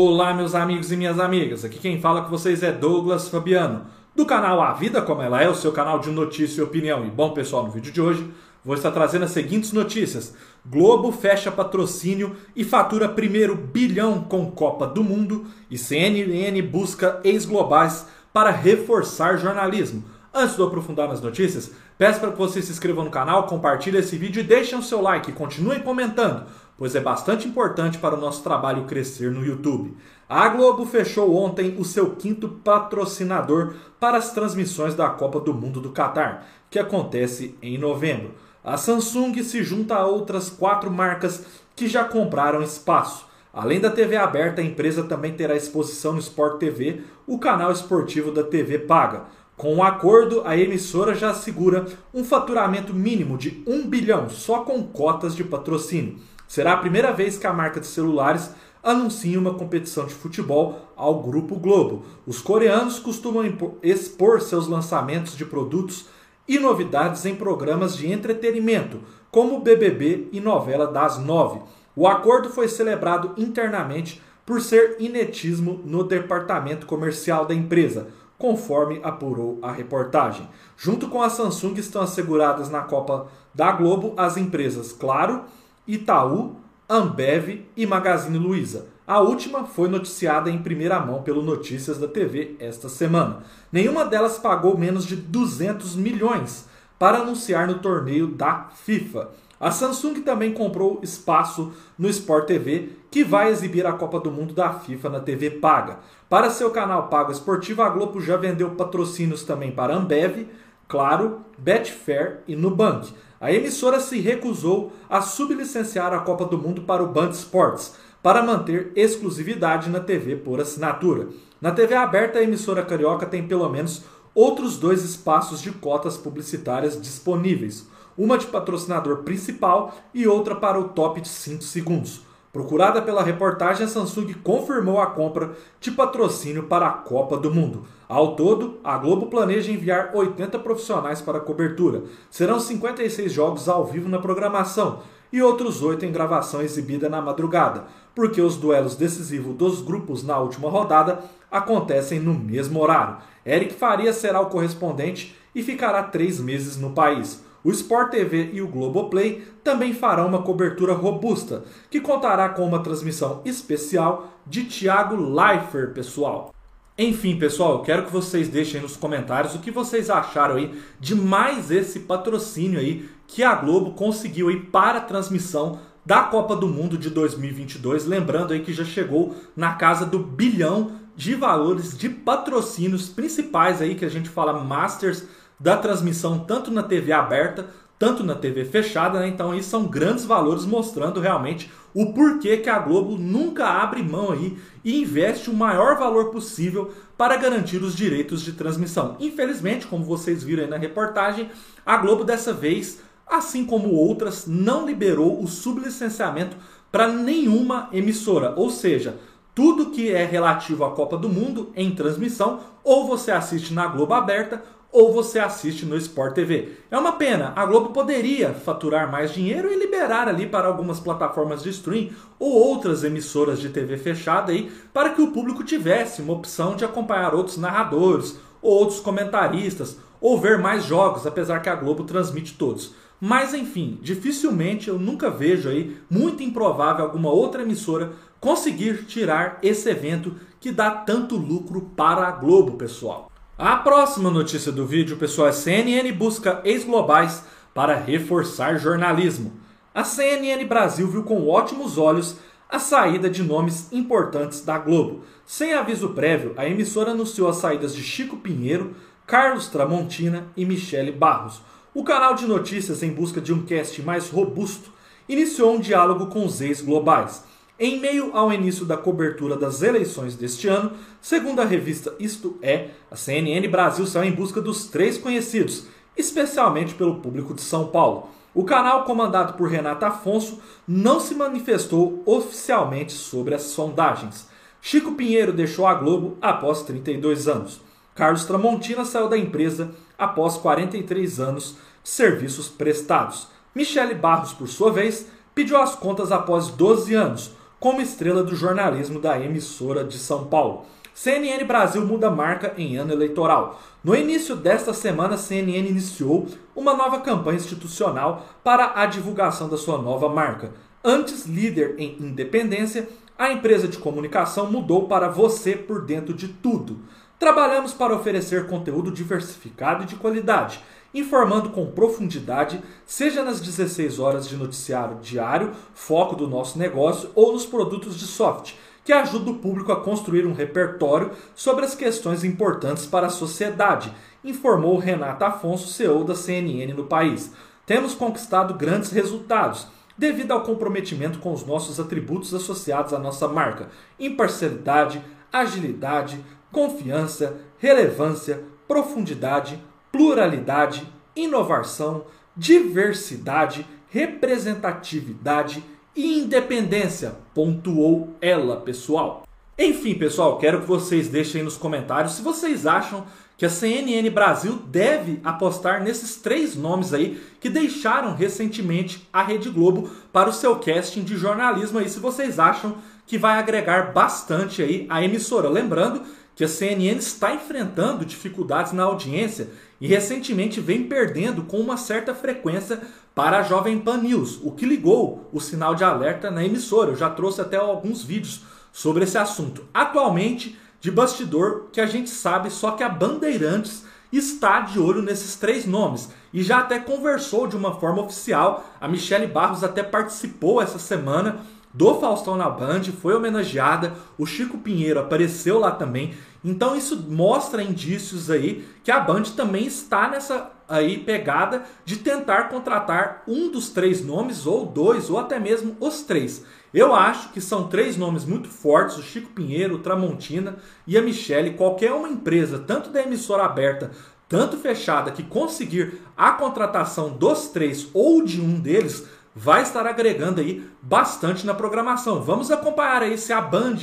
Olá, meus amigos e minhas amigas. Aqui quem fala com vocês é Douglas Fabiano, do canal A Vida Como Ela É, o seu canal de notícia e opinião. E bom, pessoal, no vídeo de hoje vou estar trazendo as seguintes notícias: Globo fecha patrocínio e fatura primeiro bilhão com Copa do Mundo, e CNN busca ex-globais para reforçar jornalismo. Antes de eu aprofundar nas notícias, peço para que vocês se inscrevam no canal, compartilhem esse vídeo e deixem o seu like continuem comentando pois é bastante importante para o nosso trabalho crescer no YouTube. A Globo fechou ontem o seu quinto patrocinador para as transmissões da Copa do Mundo do Catar, que acontece em novembro. A Samsung se junta a outras quatro marcas que já compraram espaço. Além da TV aberta, a empresa também terá exposição no Sport TV, o canal esportivo da TV paga. Com o acordo, a emissora já assegura um faturamento mínimo de 1 bilhão só com cotas de patrocínio. Será a primeira vez que a marca de celulares anuncia uma competição de futebol ao Grupo Globo. Os coreanos costumam expor seus lançamentos de produtos e novidades em programas de entretenimento, como BBB e novela das nove. O acordo foi celebrado internamente por ser inetismo no departamento comercial da empresa, conforme apurou a reportagem. Junto com a Samsung estão asseguradas na Copa da Globo as empresas Claro, Itaú, Ambev e Magazine Luiza. A última foi noticiada em primeira mão pelo Notícias da TV esta semana. Nenhuma delas pagou menos de 200 milhões para anunciar no torneio da FIFA. A Samsung também comprou espaço no Sport TV, que vai exibir a Copa do Mundo da FIFA na TV paga. Para seu canal pago esportivo, a Globo já vendeu patrocínios também para Ambev, Claro, Betfair e Nubank. A emissora se recusou a sublicenciar a Copa do Mundo para o Band Sports, para manter exclusividade na TV por assinatura. Na TV aberta, a emissora carioca tem pelo menos outros dois espaços de cotas publicitárias disponíveis, uma de patrocinador principal e outra para o top de 5 segundos. Procurada pela reportagem, a Samsung confirmou a compra de patrocínio para a Copa do Mundo. Ao todo, a Globo planeja enviar 80 profissionais para a cobertura. Serão 56 jogos ao vivo na programação e outros 8 em gravação exibida na madrugada, porque os duelos decisivos dos grupos na última rodada acontecem no mesmo horário. Eric Faria será o correspondente e ficará três meses no país. O Sport TV e o Globoplay também farão uma cobertura robusta, que contará com uma transmissão especial de Thiago Leifert, pessoal. Enfim, pessoal, eu quero que vocês deixem nos comentários o que vocês acharam aí de mais esse patrocínio aí que a Globo conseguiu aí para a transmissão da Copa do Mundo de 2022, lembrando aí que já chegou na casa do bilhão de valores de patrocínios principais aí que a gente fala Masters da transmissão tanto na TV aberta, tanto na TV fechada, né? Então, isso são grandes valores mostrando realmente o porquê que a Globo nunca abre mão aí e investe o maior valor possível para garantir os direitos de transmissão. Infelizmente, como vocês viram aí na reportagem, a Globo dessa vez, assim como outras, não liberou o sublicenciamento para nenhuma emissora, ou seja, tudo que é relativo à Copa do Mundo em transmissão, ou você assiste na Globo aberta ou você assiste no Sport TV. É uma pena, a Globo poderia faturar mais dinheiro e liberar ali para algumas plataformas de stream ou outras emissoras de TV fechada aí, para que o público tivesse uma opção de acompanhar outros narradores, ou outros comentaristas, ou ver mais jogos, apesar que a Globo transmite todos. Mas enfim, dificilmente eu nunca vejo aí, muito improvável alguma outra emissora conseguir tirar esse evento que dá tanto lucro para a Globo, pessoal. A próxima notícia do vídeo, pessoal, é CNN busca ex-globais para reforçar jornalismo. A CNN Brasil viu com ótimos olhos a saída de nomes importantes da Globo. Sem aviso prévio, a emissora anunciou as saídas de Chico Pinheiro, Carlos Tramontina e Michele Barros. O canal de notícias, em busca de um cast mais robusto, iniciou um diálogo com os ex-globais. Em meio ao início da cobertura das eleições deste ano, segundo a revista Isto É, a CNN Brasil saiu em busca dos três conhecidos, especialmente pelo público de São Paulo. O canal, comandado por Renata Afonso, não se manifestou oficialmente sobre as sondagens. Chico Pinheiro deixou a Globo após 32 anos. Carlos Tramontina saiu da empresa após 43 anos de serviços prestados. Michele Barros, por sua vez, pediu as contas após 12 anos, como estrela do jornalismo da emissora de São Paulo. CNN Brasil muda marca em ano eleitoral. No início desta semana, CNN iniciou uma nova campanha institucional para a divulgação da sua nova marca. Antes líder em independência, a empresa de comunicação mudou para você por dentro de tudo. Trabalhamos para oferecer conteúdo diversificado e de qualidade, informando com profundidade, seja nas 16 horas de noticiário diário, foco do nosso negócio, ou nos produtos de software que ajuda o público a construir um repertório sobre as questões importantes para a sociedade, informou Renata Afonso, CEO da CNN no país. Temos conquistado grandes resultados devido ao comprometimento com os nossos atributos associados à nossa marca: imparcialidade, agilidade, confiança, relevância, profundidade, pluralidade, inovação, diversidade, representatividade e independência, pontuou ela, pessoal. Enfim, pessoal, quero que vocês deixem nos comentários se vocês acham que a CNN Brasil deve apostar nesses três nomes aí que deixaram recentemente a Rede Globo para o seu casting de jornalismo aí, se vocês acham que vai agregar bastante aí a emissora. Lembrando que a CNN está enfrentando dificuldades na audiência e recentemente vem perdendo com uma certa frequência para a Jovem Pan News, o que ligou o sinal de alerta na emissora. Eu já trouxe até alguns vídeos sobre esse assunto. Atualmente, de bastidor, que a gente sabe só que a Bandeirantes está de olho nesses três nomes e já até conversou de uma forma oficial. A Michele Barros até participou essa semana do Faustão na Band, foi homenageada, o Chico Pinheiro apareceu lá também. Então isso mostra indícios aí que a Band também está nessa aí pegada de tentar contratar um dos três nomes ou dois ou até mesmo os três. Eu acho que são três nomes muito fortes, o Chico Pinheiro, o Tramontina e a Michelle. Qualquer uma empresa, tanto da emissora aberta, tanto fechada, que conseguir a contratação dos três ou de um deles, vai estar agregando aí bastante na programação. Vamos acompanhar aí se a Band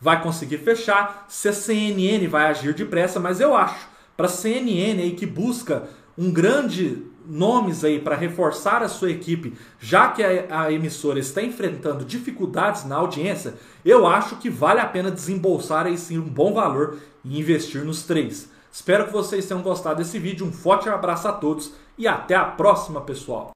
vai conseguir fechar, se a CNN vai agir depressa, mas eu acho para a CNN aí que busca um grande nomes aí para reforçar a sua equipe, já que a, a, emissora está enfrentando dificuldades na audiência, eu acho que vale a pena desembolsar aí sim um bom valor e investir nos três. Espero que vocês tenham gostado desse vídeo, um forte abraço a todos e até a próxima, pessoal!